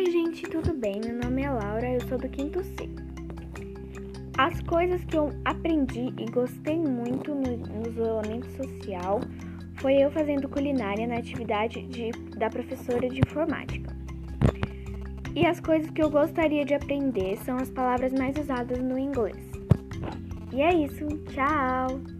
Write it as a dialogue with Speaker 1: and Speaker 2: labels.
Speaker 1: Oi gente, tudo bem? Meu nome é Laura, eu sou do quinto C. As coisas que eu aprendi e gostei muito no, no isolamento social foi eu fazendo culinária na atividade de, da professora de informática. E as coisas que eu gostaria de aprender são as palavras mais usadas no inglês. E é isso, tchau!